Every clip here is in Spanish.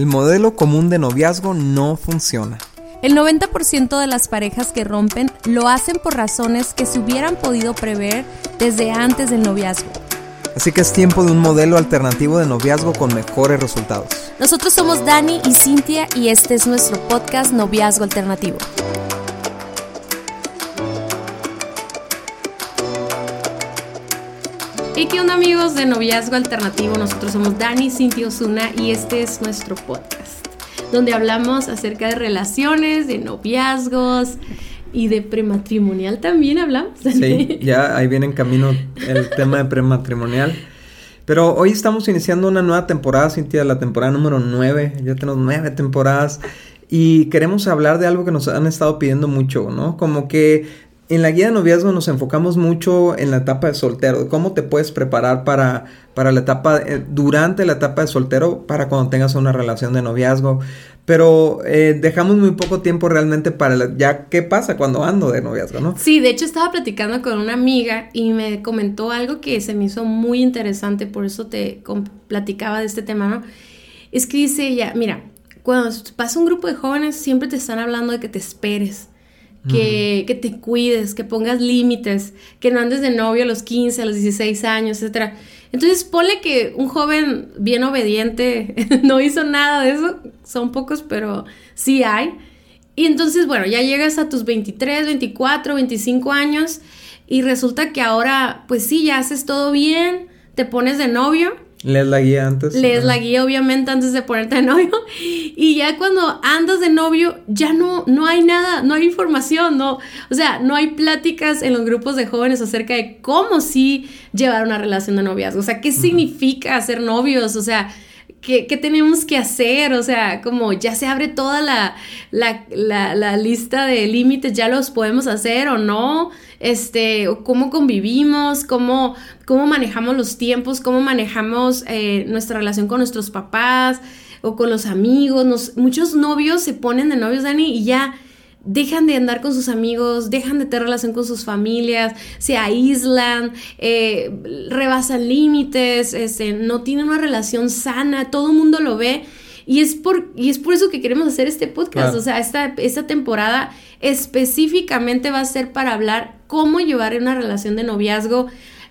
el modelo común de noviazgo no funciona. El 90% de las parejas que rompen lo hacen por razones que se hubieran podido prever desde antes del noviazgo. Así que es tiempo de un modelo alternativo de noviazgo con mejores resultados. Nosotros somos Dani y Cintia y este es nuestro podcast Noviazgo Alternativo. ¿Y qué onda amigos de Noviazgo Alternativo? Nosotros somos Dani, Cintia Osuna y este es nuestro podcast donde hablamos acerca de relaciones, de noviazgos y de prematrimonial también hablamos. Sí, ya ahí viene en camino el tema de prematrimonial. Pero hoy estamos iniciando una nueva temporada, Cintia, la temporada número 9. Ya tenemos nueve temporadas. Y queremos hablar de algo que nos han estado pidiendo mucho, ¿no? Como que en la guía de noviazgo nos enfocamos mucho en la etapa de soltero, cómo te puedes preparar para, para la etapa, eh, durante la etapa de soltero, para cuando tengas una relación de noviazgo. Pero eh, dejamos muy poco tiempo realmente para ya qué pasa cuando ando de noviazgo, ¿no? Sí, de hecho estaba platicando con una amiga y me comentó algo que se me hizo muy interesante, por eso te platicaba de este tema, ¿no? Es que dice ella, mira, cuando pasa un grupo de jóvenes siempre te están hablando de que te esperes que, que te cuides, que pongas límites, que no andes de novio a los 15, a los 16 años, etc. Entonces, ponle que un joven bien obediente no hizo nada de eso, son pocos, pero sí hay. Y entonces, bueno, ya llegas a tus 23, 24, 25 años y resulta que ahora, pues sí, ya haces todo bien, te pones de novio Lees la guía antes. Lees la guía, obviamente, antes de ponerte de novio. Y ya cuando andas de novio, ya no, no hay nada, no hay información, no. O sea, no hay pláticas en los grupos de jóvenes acerca de cómo sí llevar una relación de noviazgo. O sea, qué significa ser novios. O sea, ¿Qué, ¿qué, tenemos que hacer? O sea, como ya se abre toda la, la, la, lista de límites, ya los podemos hacer o no, este, cómo convivimos, cómo, cómo manejamos los tiempos, cómo manejamos eh, nuestra relación con nuestros papás o con los amigos. muchos novios se ponen de novios, Dani, y ya dejan de andar con sus amigos, dejan de tener relación con sus familias, se aíslan, eh, rebasan límites, este, no tienen una relación sana, todo el mundo lo ve. Y es, por, y es por eso que queremos hacer este podcast. O sea, esta, esta temporada específicamente va a ser para hablar cómo llevar una relación de noviazgo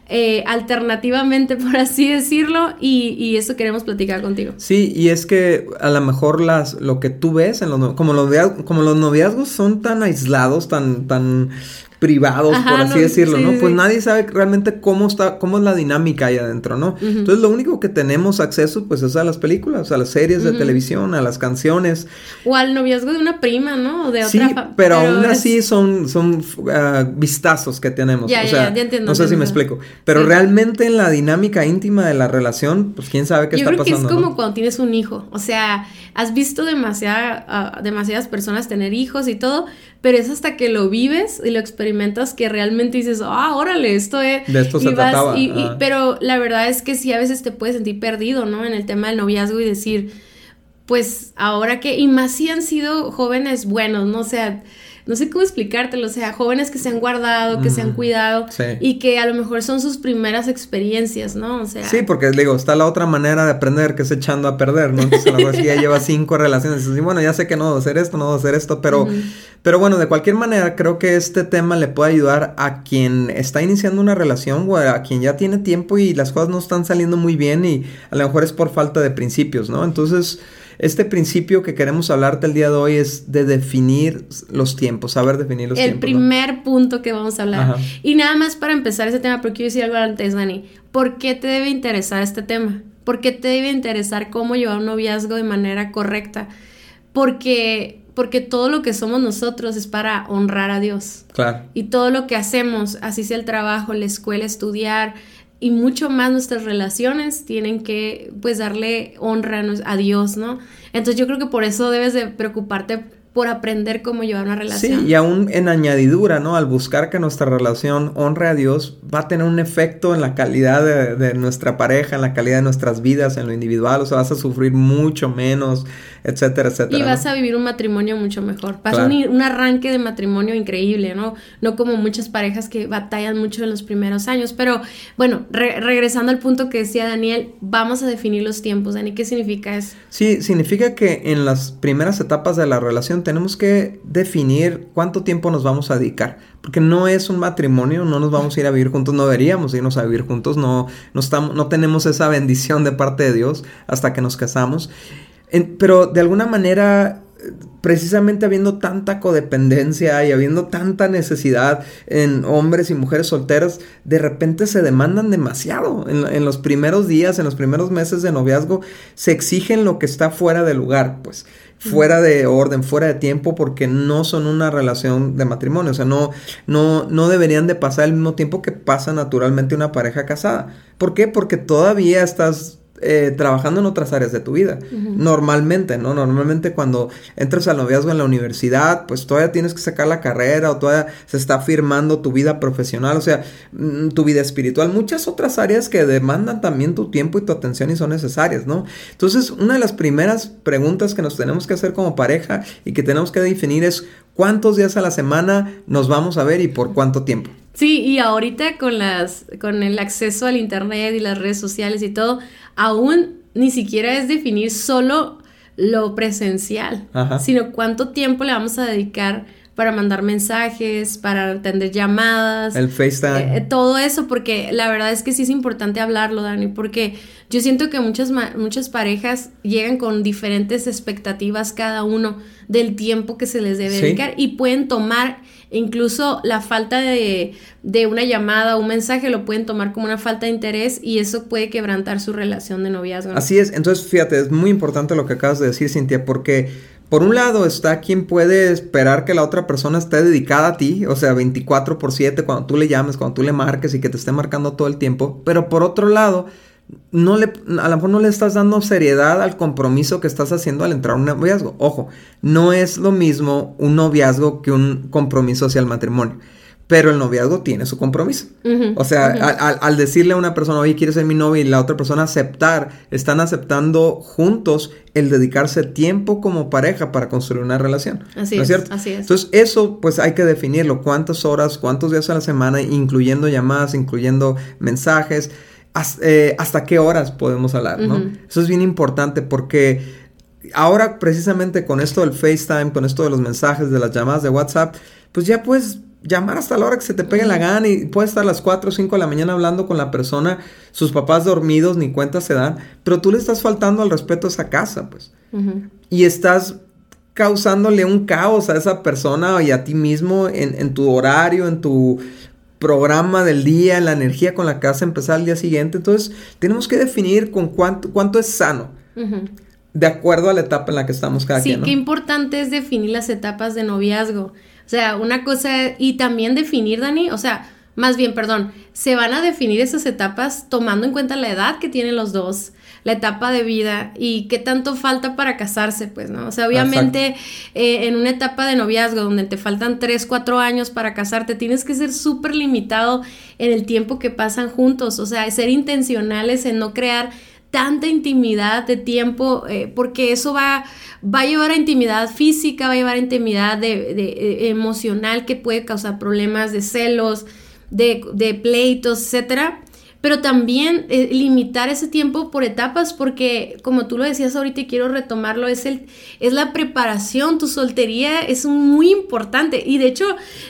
eh, alternativamente, por así decirlo, y, eso queremos platicar contigo. Sí, y es que a lo mejor las, lo que tú ves en los, como los, como los noviazgos son tan aislados, tan, tan privados, por así decirlo, ¿no? pues nadie sabe realmente cómo está, cómo es la dinámica ahí adentro, ¿no? Entonces lo único que tenemos acceso, pues, es a las películas, a las series de televisión, a las canciones. O al noviazgo de una prima, ¿no? de otra sí, pero, aún así son, son ah, vistazos que tenemos. Ya, o sea, ya, entiendo. No sé si me explico. Pero realmente en la dinámica íntima de la relación, pues quién sabe qué está pasando. Yo creo que es como cuando tienes un hijo. O sea, has visto demasiada, ah, demasiadas personas tener hijos y todo, pero es hasta que lo vives y lo experimentas que realmente dices, ah, órale, esto es... De esto se trataba. pero la verdad es que sí, a veces te puedes sentir perdido, ¿no? En el tema del noviazgo y decir, pues ahora que, y más si han sido jóvenes buenos, ¿no? O sea, no sé cómo explicártelo, o sea, jóvenes que se han guardado, que se han cuidado y que a lo mejor son sus primeras experiencias, ¿no? O sea... Sí, porque digo, está la otra manera de aprender que es echando a perder, ¿no? Entonces a lo mejor si ya lleva cinco relaciones y bueno, ya sé que no debo hacer esto, no debo hacer esto, pero, pero bueno, de cualquier manera creo que este tema le puede ayudar a quien está iniciando una relación o a quien ya tiene tiempo y las cosas no están saliendo muy bien y a lo mejor es por falta de principios, ¿no? Entonces... Este principio que queremos hablarte el día de hoy es de definir los tiempos, saber definir los tiempos. El primer punto que vamos a hablar. Y nada más para empezar ese tema, porque quiero decir algo antes, Dani. ¿Por qué te debe interesar este tema? ¿Por qué te debe interesar cómo llevar un noviazgo de manera correcta? Porque porque todo lo que somos nosotros es para honrar a Dios. Claro. Y todo lo que hacemos, así sea el trabajo, la escuela, estudiar, y mucho más nuestras relaciones tienen que pues darle honra a Dios, ¿no? Entonces yo creo que por eso debes de preocuparte por aprender cómo llevar una relación. Sí, y aún en añadidura, ¿no? Al buscar que nuestra relación honre a Dios, va a tener un efecto en la calidad de, nuestra pareja, en la calidad de nuestras vidas, en lo individual, o sea, vas a sufrir mucho menos, etcétera, etcétera. Y vas a vivir un matrimonio mucho mejor. Vas a un, un, arranque de matrimonio increíble, ¿no? No como muchas parejas que batallan mucho en los primeros años. Pero bueno, regresando al punto que decía Daniel, vamos a definir los tiempos. Dani, ¿qué significa eso? Sí, significa que en las primeras etapas de la relación tenemos que definir cuánto tiempo nos vamos a dedicar. Porque no es un matrimonio, no nos vamos a ir a vivir juntos, no deberíamos irnos a vivir juntos, no, no, estamos, no tenemos esa bendición de parte de Dios hasta que nos casamos. Pero de alguna manera precisamente habiendo tanta codependencia y habiendo tanta necesidad en hombres y mujeres solteras, de repente se demandan demasiado. En, los primeros días, en los primeros meses de noviazgo, se exigen lo que está fuera de lugar, pues fuera de orden, fuera de tiempo, porque no son una relación de matrimonio. O sea, no, no, no deberían de pasar el mismo tiempo que pasa naturalmente una pareja casada. ¿Por qué? Porque todavía estás eh, trabajando en otras áreas de tu vida. Normalmente, ¿no? Normalmente cuando entras al noviazgo en la universidad, pues todavía tienes que sacar la carrera o todavía se está firmando tu vida profesional, o sea, mm, tu vida espiritual, muchas otras áreas que demandan también tu tiempo y tu atención y son necesarias, ¿no? Entonces, una de las primeras preguntas que nos tenemos que hacer como pareja y que tenemos que definir es cuántos días a la semana nos vamos a ver y por cuánto tiempo. Sí, y ahorita con las con el acceso al internet y las redes sociales y todo, aún ni siquiera es definir solo lo presencial, sino cuánto tiempo le vamos a dedicar para mandar mensajes, para atender llamadas. El FaceTime. Eh, todo eso, porque la verdad es que sí es importante hablarlo, Dani, porque yo siento que muchas, muchas parejas llegan con diferentes expectativas cada uno del tiempo que se les debe dedicar y pueden tomar incluso la falta de, de una llamada o un mensaje lo pueden tomar como una falta de interés y eso puede quebrantar su relación de noviazgo. Así es, entonces fíjate, es muy importante lo que acabas de decir, Cintia, porque por un lado está quien puede esperar que la otra persona esté dedicada a ti, o sea, 24 por 7 cuando tú le llames, cuando tú le marques y que te esté marcando todo el tiempo, pero por otro lado, no le, a lo mejor no le estás dando seriedad al compromiso que estás haciendo al entrar a un noviazgo. Ojo, no es lo mismo un noviazgo que un compromiso hacia el matrimonio pero el noviazgo tiene su compromiso. o sea, al, decirle a una persona, oye, quieres ser mi novia y la otra persona aceptar, están aceptando juntos el dedicarse tiempo como pareja para construir una relación. Así ¿no es, cierto? Así es. Entonces, eso pues hay que definirlo, cuántas horas, cuántos días a la semana, incluyendo llamadas, incluyendo mensajes, eh, hasta, qué horas podemos hablar, ¿no? Eso es bien importante porque ahora precisamente con esto del FaceTime, con esto de los mensajes, de las llamadas de WhatsApp, pues ya puedes llamar hasta la hora que se te pegue la gana y puedes estar a las 4 o 5 de la mañana hablando con la persona, sus papás dormidos, ni cuenta se dan, pero tú le estás faltando al respeto a esa casa, pues. Y estás causándole un caos a esa persona y a ti mismo en, tu horario, en tu programa del día, en la energía con la que vas a empezar el día siguiente. Entonces, tenemos que definir con cuánto, cuánto es sano. De acuerdo a la etapa en la que estamos cada sí, quien. Sí, qué importante es definir las etapas de noviazgo. O sea, una cosa, y también definir, Dani, o sea, más bien, perdón, se van a definir esas etapas tomando en cuenta la edad que tienen los dos, la etapa de vida y qué tanto falta para casarse, pues, ¿no? O sea, obviamente eh, en una etapa de noviazgo donde te faltan 3, 4 años para casarte, tienes que ser súper limitado en el tiempo que pasan juntos, o sea, ser intencionales en no crear tanta intimidad de tiempo, eh, porque eso va, va a llevar a intimidad física, va a llevar a intimidad de, de, emocional que puede causar problemas de celos, de, de pleitos, etcétera. Pero también eh, limitar ese tiempo por etapas, porque como tú lo decías ahorita y quiero retomarlo, es, el, es la preparación, tu soltería es muy importante. Y de hecho,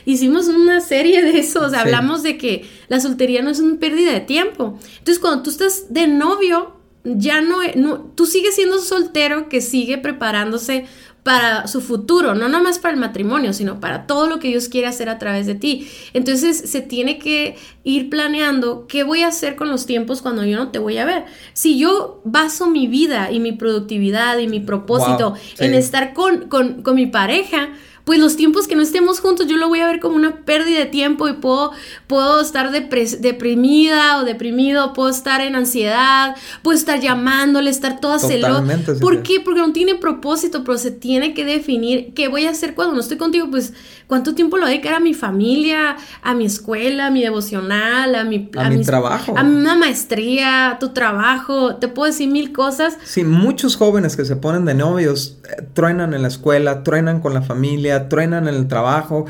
hicimos una serie de eso, o sea, hablamos de que la soltería no es una pérdida de tiempo. Entonces, cuando tú estás de novio, ya no, no, tú sigues siendo soltero que sigue preparándose para su futuro, no nomás para el matrimonio, sino para todo lo que Dios quiere hacer a través de ti. Entonces se tiene que ir planeando qué voy a hacer con los tiempos cuando yo no te voy a ver. Si yo baso mi vida y mi productividad y mi propósito en estar con, con, con mi pareja, pues los tiempos que no estemos juntos yo lo voy a ver como una pérdida de tiempo y puedo, puedo estar deprimida o deprimido, puedo estar en ansiedad, puedo estar llamándole, estar toda celosa. ¿Por qué? Porque no tiene propósito, pero se tiene que definir qué voy a hacer cuando no estoy contigo, pues cuánto tiempo lo a dedicar a mi familia, a mi escuela, a mi devocional, a mi, a, mi trabajo, a una maestría, a tu trabajo, te puedo decir mil cosas. Sí, muchos jóvenes que se ponen de novios eh, truenan en la escuela, truenan con la familia, truenan en el trabajo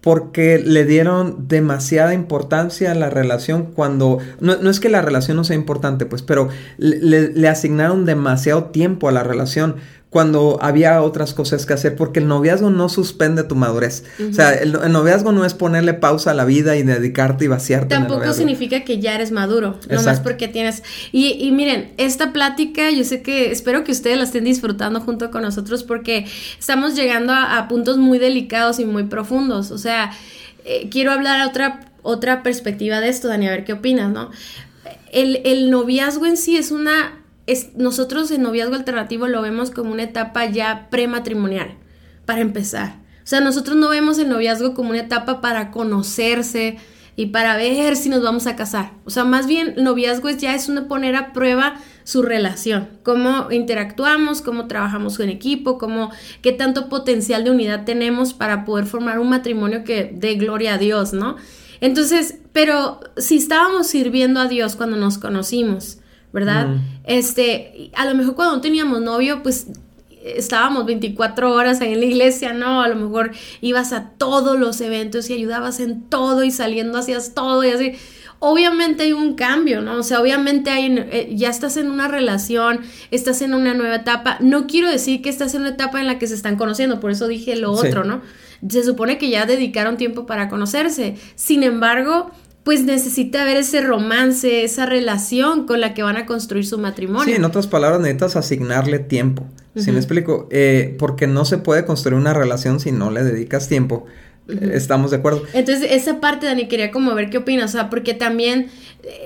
porque le dieron demasiada importancia a la relación cuando, no, no, es que la relación no sea importante, pues, pero le, le, asignaron demasiado tiempo a la relación cuando había otras cosas que hacer, porque el noviazgo no suspende tu madurez. O sea, el, noviazgo no es ponerle pausa a la vida y dedicarte y vaciarte. Tampoco significa que ya eres maduro, nomás porque tienes... Y, y, miren, esta plática, yo sé que espero que ustedes la estén disfrutando junto con nosotros porque estamos llegando a, puntos muy delicados y muy profundos. O sea, eh, quiero hablar a otra, otra perspectiva de esto, Dani, a ver qué opinas, ¿no? El, el noviazgo en sí es una nosotros en noviazgo alternativo lo vemos como una etapa ya prematrimonial, para empezar. O sea, nosotros no vemos el noviazgo como una etapa para conocerse y para ver si nos vamos a casar. O sea, más bien noviazgo es ya es una poner a prueba su relación, cómo interactuamos, cómo trabajamos en equipo, cómo qué tanto potencial de unidad tenemos para poder formar un matrimonio que dé gloria a Dios, ¿no? Entonces, pero si estábamos sirviendo a Dios cuando nos conocimos, ¿verdad? Este, a lo mejor cuando no teníamos novio, pues estábamos 24 horas en la iglesia, ¿no? A lo mejor ibas a todos los eventos y ayudabas en todo y saliendo hacías todo y así. Obviamente hay un cambio, ¿no? O sea, obviamente hay, eh, ya estás en una relación, estás en una nueva etapa. No quiero decir que estás en una etapa en la que se están conociendo, por eso dije lo otro, ¿no? Se supone que ya dedicaron tiempo para conocerse. Sin embargo, pues necesita haber ese romance, esa relación con la que van a construir su matrimonio. Sí, en otras palabras, necesitas asignarle tiempo. Si me explico? Eh, porque no se puede construir una relación si no le dedicas tiempo. Estamos de acuerdo. Entonces, esa parte, Dani, quería como ver qué opinas, o sea, porque también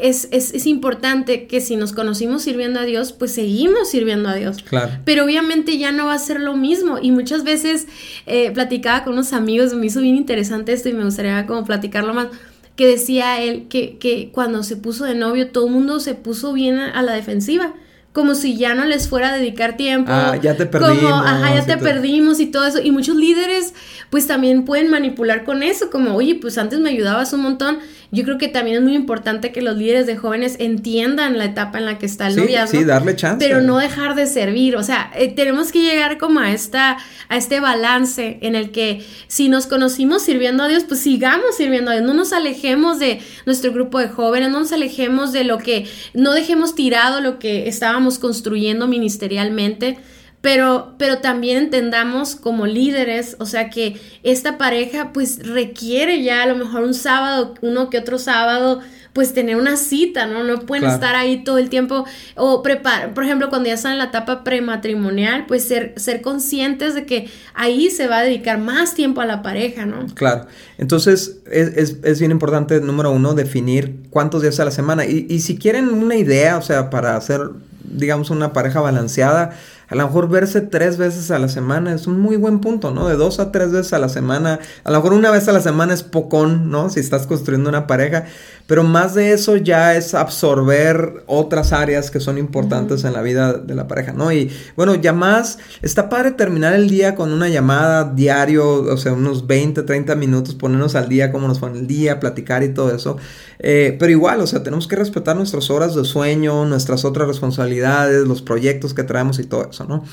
es, es, es, importante que si nos conocimos sirviendo a Dios, pues seguimos sirviendo a Dios. Claro. Pero obviamente ya no va a ser lo mismo. Y muchas veces eh, platicaba con unos amigos, me hizo bien interesante esto y me gustaría como platicarlo más que decía él que, que cuando se puso de novio todo el mundo se puso bien a, la defensiva como si ya no les fuera a dedicar tiempo. Ah, ya te perdimos. Como, ajá, ya te perdimos y todo eso. Y muchos líderes, pues también pueden manipular con eso, como, oye, pues antes me ayudabas un montón, yo creo que también es muy importante que los líderes de jóvenes entiendan la etapa en la que está el noviazgo. Sí, darle chance. Pero no dejar de servir. O sea, eh, tenemos que llegar como a, esta, a este balance en el que si nos conocimos sirviendo a Dios, pues sigamos sirviendo a Dios. No nos alejemos de nuestro grupo de jóvenes, no nos alejemos de lo que, no dejemos tirado lo que estábamos construyendo ministerialmente pero, pero también entendamos como líderes, o sea que esta pareja pues requiere ya a lo mejor un sábado, uno que otro sábado, pues tener una cita, ¿no? No pueden estar ahí todo el tiempo o preparar, por ejemplo, cuando ya están en la etapa prematrimonial, pues ser, ser conscientes de que ahí se va a dedicar más tiempo a la pareja, ¿no? Claro. Entonces es, es, es bien importante, número uno, definir cuántos días a la semana. Y, y si quieren una idea, o sea, para hacer, digamos, una pareja balanceada, a lo mejor verse tres veces a la semana es un muy buen punto, ¿no? De dos a tres veces a la semana. A lo mejor una vez a la semana es pocón, ¿no? Si estás construyendo una pareja. Pero más de eso ya es absorber otras áreas que son importantes en la vida de la pareja, ¿no? Y bueno, ya más, está padre terminar el día con una llamada diario, o sea, unos 20, 30 minutos, ponernos al día, cómo nos fue el día, platicar y todo eso. Eh, pero igual, o sea, tenemos que respetar nuestras horas de sueño, nuestras otras responsabilidades, los proyectos que traemos y todo eso, ¿no?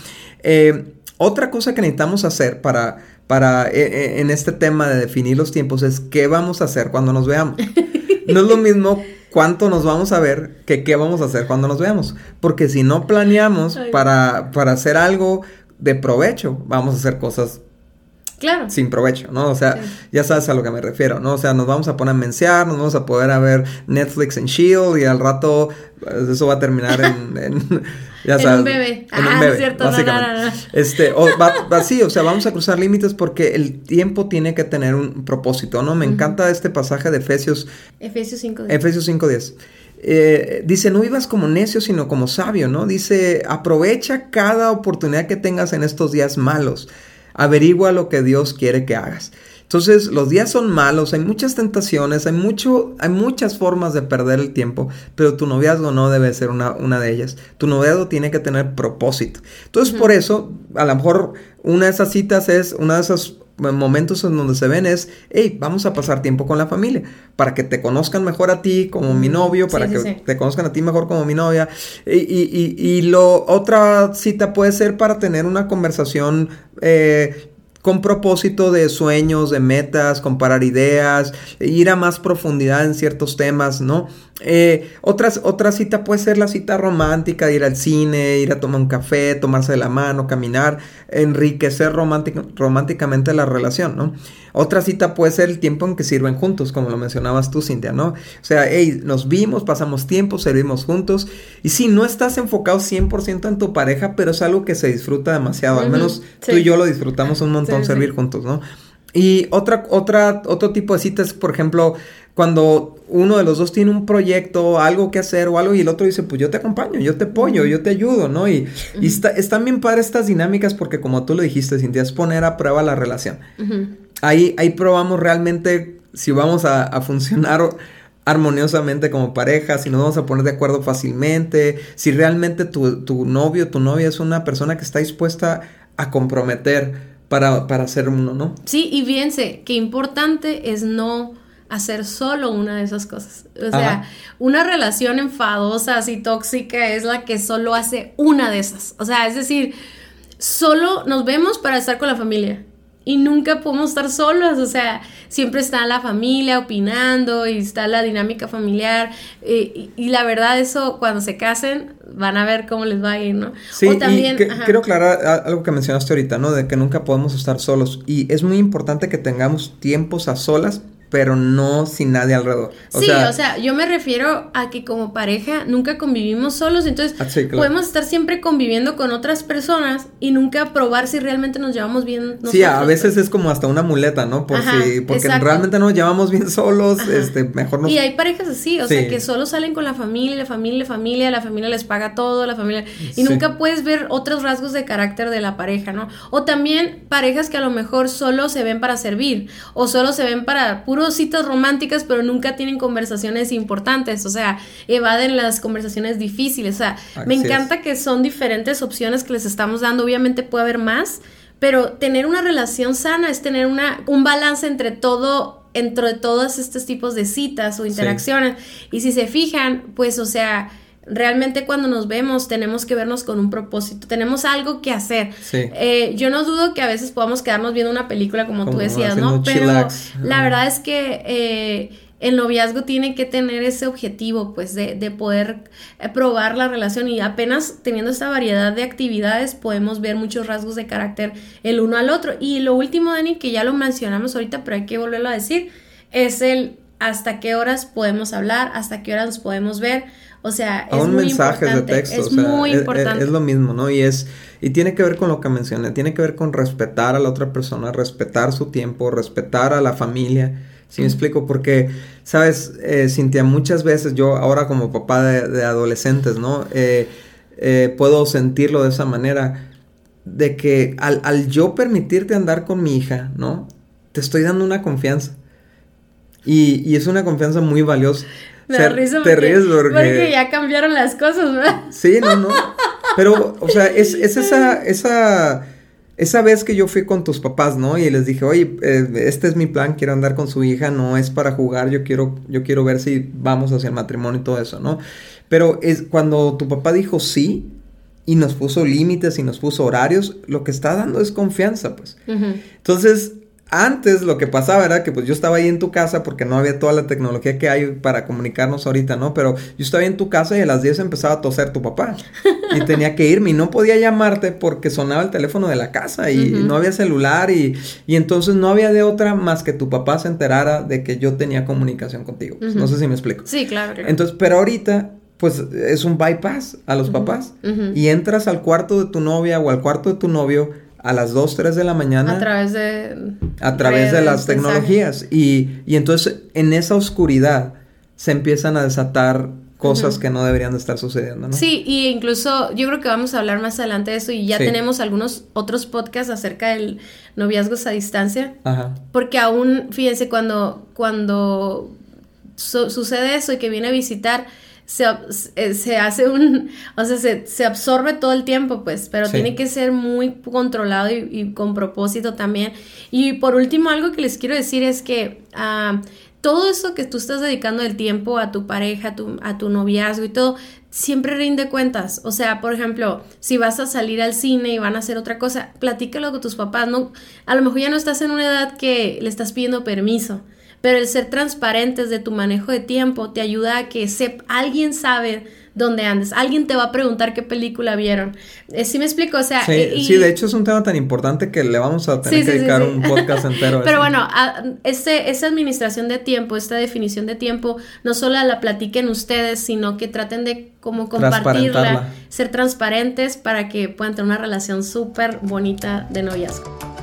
Eh, otra cosa que necesitamos hacer para, para eh, en este tema de definir los tiempos es qué vamos a hacer cuando nos veamos. no es lo mismo cuánto nos vamos a ver que qué vamos a hacer cuando nos veamos. Porque si no planeamos para, para hacer algo de provecho, vamos a hacer cosas Claro. sin provecho, ¿no? O sea, ya sabes a lo que me refiero, ¿no? O sea, nos vamos a poner a mensear, nos vamos a poder a ver Netflix en Shield y al rato pues, eso va a terminar en, ya sabes, un bebé. En un ah, bebé, cierto, básicamente. Este, o, va, así, o sea, vamos a cruzar límites porque el tiempo tiene que tener un propósito, ¿no? Me encanta este pasaje de Efesios. Efesios 5.10. Efesios 5.10. Eh, dice, no vivas como necio, sino como sabio, ¿no? Dice, aprovecha cada oportunidad que tengas en estos días malos Averigua lo que Dios quiere que hagas. Entonces, los días son malos, hay muchas tentaciones, hay, mucho, hay muchas formas de perder el tiempo, pero tu noviazgo no debe ser una, una de ellas. Tu noviazgo tiene que tener propósito. Entonces, por eso, a lo mejor una de esas citas es, una de esos momentos en donde se ven es, hey, vamos a pasar tiempo con la familia, para que te conozcan mejor a ti como mi novio, para que te conozcan a ti mejor como mi novia. Y, y, y, lo otra cita puede ser para tener una conversación eh, con propósito de sueños, de metas, comparar ideas, ir a más profundidad en ciertos temas, ¿no? Eh, otras, otra cita puede ser la cita romántica, ir al cine, ir a tomar un café, tomarse de la mano, caminar, enriquecer románticamente la relación, ¿no? Otra cita puede ser el tiempo en que sirven juntos, como lo mencionabas tú, Cintia, ¿no? O sea, hey, nos vimos, pasamos tiempo, servimos juntos. Y sí, no estás enfocado 100% en tu pareja, pero es algo que se disfruta demasiado. Al menos tú y yo lo disfrutamos un montón servir juntos, ¿no? Y otra, otra, otro tipo de citas, por ejemplo, cuando uno de los dos tiene un proyecto, algo que hacer o algo, y el otro dice, pues yo te acompaño, yo te apoyo, yo te ayudo, ¿no? Y, y está, están bien para estas dinámicas porque como tú lo dijiste, Cintia, es poner a prueba la relación. ahí, ahí probamos realmente si vamos a, funcionar armoniosamente como pareja, si nos vamos a poner de acuerdo fácilmente, si realmente tu, tu novio, tu novia es una persona que está dispuesta a comprometer para, para ser uno, ¿no? Sí, y fíjense, qué importante es no hacer solo una de esas cosas. O sea, una relación enfadosa, así tóxica, es la que solo hace una de esas. O sea, es decir, solo nos vemos para estar con la familia y nunca podemos estar solos, o sea, siempre está la familia opinando y está la dinámica familiar eh, y, la verdad eso cuando se casen van a ver cómo les va a ir, ¿no? Sí, también, quiero aclarar algo que mencionaste ahorita, ¿no? De que nunca podemos estar solos y es muy importante que tengamos tiempos a solas pero no sin nadie alrededor. sí, o sea, yo me refiero a que como pareja nunca convivimos solos, entonces ah, podemos estar siempre conviviendo con otras personas y nunca probar si realmente nos llevamos bien. Nosotros, sí, a veces es como hasta una muleta, ¿no? Por si, porque realmente nos llevamos bien solos, este, mejor no. Y hay parejas así, o sea, que solo salen con la familia, la familia, la familia, la familia les paga todo, la familia, y nunca puedes ver otros rasgos de carácter de la pareja, ¿no? O también parejas que a lo mejor solo se ven para servir, o solo se ven para puro citas románticas, pero nunca tienen conversaciones importantes, o sea, evaden las conversaciones difíciles, o sea, me encanta que son diferentes opciones que les estamos dando, obviamente puede haber más, pero tener una relación sana es tener una, un balance entre todo, entre todos estos tipos de citas o interacciones, y si se fijan, pues, o sea, realmente cuando nos vemos tenemos que vernos con un propósito, tenemos algo que hacer. Eh, yo no dudo que a veces podamos quedarnos viendo una película como, tú decías, ¿no? Pero la verdad es que eh, el noviazgo tiene que tener ese objetivo, pues, de, de, poder eh, probar la relación y apenas teniendo esta variedad de actividades podemos ver muchos rasgos de carácter el uno al otro. Y lo último, Dani, que ya lo mencionamos ahorita, pero hay que volverlo a decir, es el hasta qué horas podemos hablar, hasta qué horas nos podemos ver. O sea, es muy mensajes de texto, es muy e, e, importante. Es, lo mismo, ¿no? Y es y tiene que ver con lo que mencioné, tiene que ver con respetar a la otra persona, respetar su tiempo, respetar a la familia. ¿Sí me explico? Porque, sabes, eh, Cintia, muchas veces yo ahora como papá de, adolescentes, ¿no? Eh, eh, puedo sentirlo de esa manera, de que al, al yo permitirte andar con mi hija, ¿no? Te estoy dando una confianza. Y, y, es una confianza muy valiosa. Me da risa porque, porque... ya cambiaron las cosas, ¿verdad? Sí, no, no. Pero, o sea, es, es esa, esa, esa vez que yo fui con tus papás, ¿no? Y les dije, oye, eh, este es mi plan, quiero andar con su hija, no es para jugar, yo quiero, yo quiero ver si vamos hacia el matrimonio y todo eso, ¿no? Pero es cuando tu papá dijo sí y nos puso límites y nos puso horarios, lo que está dando es confianza, pues. Entonces, antes lo que pasaba era que pues yo estaba ahí en tu casa porque no había toda la tecnología que hay para comunicarnos ahorita, ¿no? Pero yo estaba ahí en tu casa y a las 10 empezaba a toser tu papá y tenía que irme y no podía llamarte porque sonaba el teléfono de la casa y, no había celular y, y, entonces no había de otra más que tu papá se enterara de que yo tenía comunicación contigo. No sé si me explico. Sí, claro, Entonces, pero ahorita pues es un bypass a los papás y entras al cuarto de tu novia o al cuarto de tu novio a las 2, 3 de la mañana. A través de... A través de las tecnologías. Y, y, entonces en esa oscuridad se empiezan a desatar cosas que no deberían de estar sucediendo, ¿no? Sí, y incluso yo creo que vamos a hablar más adelante de eso y ya tenemos algunos otros podcasts acerca del noviazgos a distancia. Ajá. Porque aún, fíjense, cuando, cuando sucede eso y que viene a visitar, se, eh, se, hace un, o sea, se, se, absorbe todo el tiempo, pues, pero tiene que ser muy controlado y, con propósito también. Y por último, algo que les quiero decir es que uh, todo eso que tú estás dedicando el tiempo a tu pareja, a tu, a tu noviazgo y todo, siempre rinde cuentas. O sea, por ejemplo, si vas a salir al cine y van a hacer otra cosa, platícalo con tus papás. No, a lo mejor ya no estás en una edad que le estás pidiendo permiso pero el ser transparentes de tu manejo de tiempo te ayuda a que alguien sabe dónde andes, alguien te va a preguntar qué película vieron. Eh, ¿Sí me explico? O sea, sí, de hecho es un tema tan importante que le vamos a tener que dedicar un podcast entero. Pero bueno, ese, esa administración de tiempo, esta definición de tiempo, no solo la platiquen ustedes, sino que traten de como compartirla, ser transparentes para que puedan tener una relación súper bonita de noviazgo.